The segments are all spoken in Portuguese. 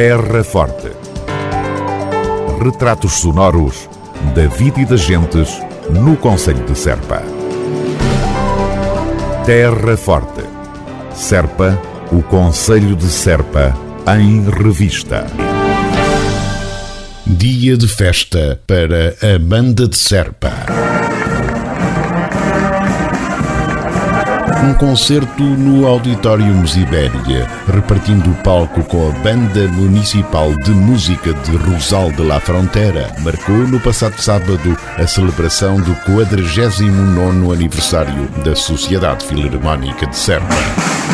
Terra Forte. Retratos sonoros da vida e das gentes no Conselho de Serpa. Terra Forte. Serpa, o Conselho de Serpa, em revista. Dia de festa para a Banda de Serpa. Um concerto no Auditório Musibéria, repartindo o palco com a Banda Municipal de Música de Rosal de la Frontera, marcou no passado sábado a celebração do 49º aniversário da Sociedade Filarmónica de Serpa.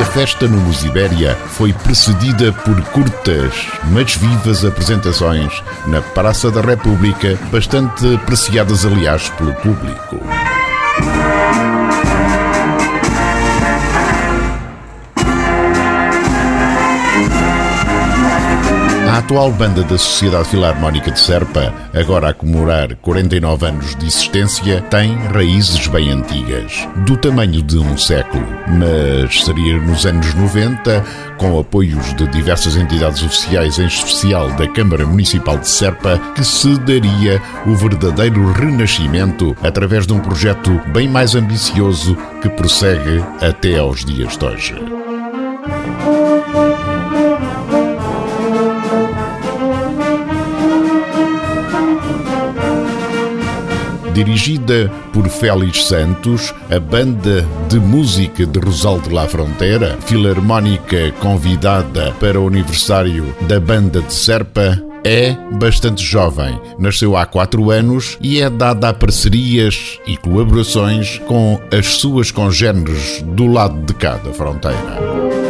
A festa no Musibéria foi precedida por curtas, mas vivas apresentações na Praça da República, bastante apreciadas, aliás, pelo público. Atual banda da Sociedade Filarmónica de Serpa, agora a comemorar 49 anos de existência, tem raízes bem antigas, do tamanho de um século, mas seria nos anos 90, com apoios de diversas entidades oficiais, em especial da Câmara Municipal de Serpa, que se daria o verdadeiro renascimento através de um projeto bem mais ambicioso que prossegue até aos dias de hoje. Dirigida por Félix Santos, a banda de música de Rosal de la Fronteira, filarmónica convidada para o aniversário da banda de Serpa, é bastante jovem, nasceu há quatro anos e é dada a parcerias e colaborações com as suas congêneres do lado de cada fronteira.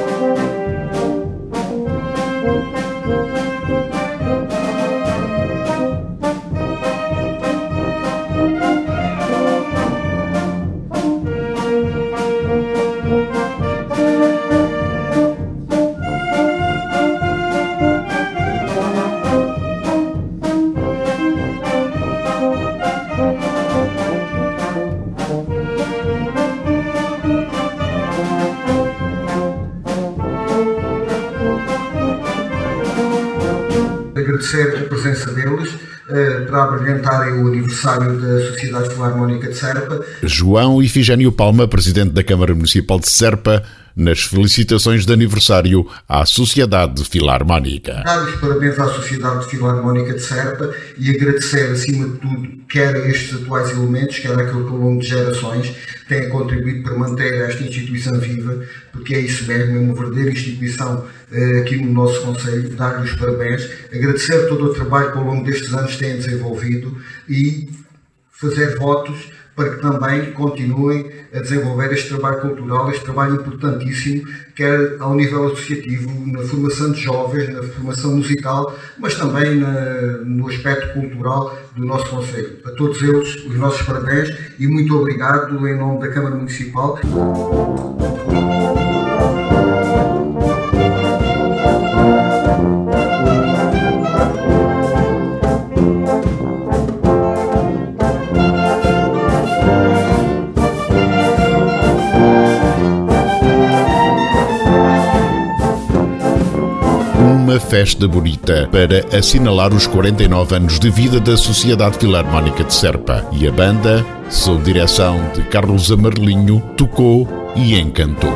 Agradecer a presença deles para abrilhantarem o aniversário da Sociedade Filarmónica de Serpa. João Ifigênio Palma, Presidente da Câmara Municipal de Serpa, nas felicitações de aniversário à Sociedade Filarmónica. Dar os parabéns à Sociedade Filarmónica de Serpa e agradecer, acima de tudo, quer estes atuais elementos, quer aquele que ao longo de gerações têm contribuído para manter esta instituição viva, porque é isso mesmo, é uma verdadeira instituição eh, aqui no nosso Conselho, dar-lhe os parabéns, agradecer todo o trabalho que ao longo destes anos têm desenvolvido e fazer votos para que também continuem a desenvolver este trabalho cultural, este trabalho importantíssimo, quer ao nível associativo, na formação de jovens, na formação musical, mas também na, no aspecto cultural do nosso Conselho. A todos eles, os nossos parabéns e muito obrigado em nome da Câmara Municipal. Festa bonita para assinalar os 49 anos de vida da Sociedade Filarmónica de Serpa. E a banda, sob direção de Carlos Amarelinho, tocou e encantou.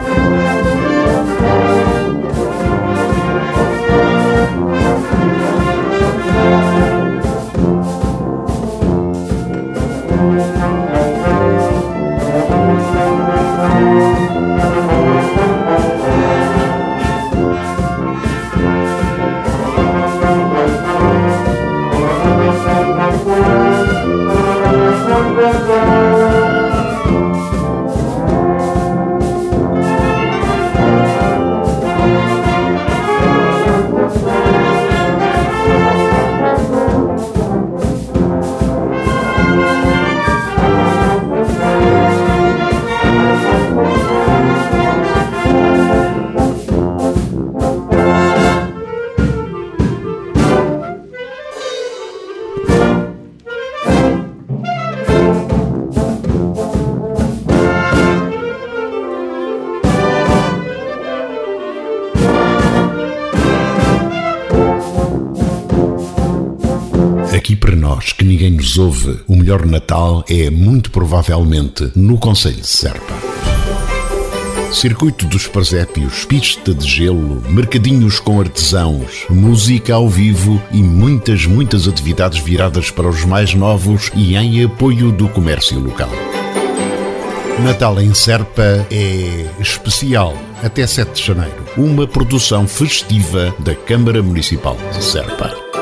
Para nós que ninguém nos ouve, o melhor Natal é muito provavelmente no Conselho de Serpa. Circuito dos Presépios, pista de gelo, mercadinhos com artesãos, música ao vivo e muitas, muitas atividades viradas para os mais novos e em apoio do comércio local. Natal em Serpa é especial até 7 de janeiro. Uma produção festiva da Câmara Municipal de Serpa.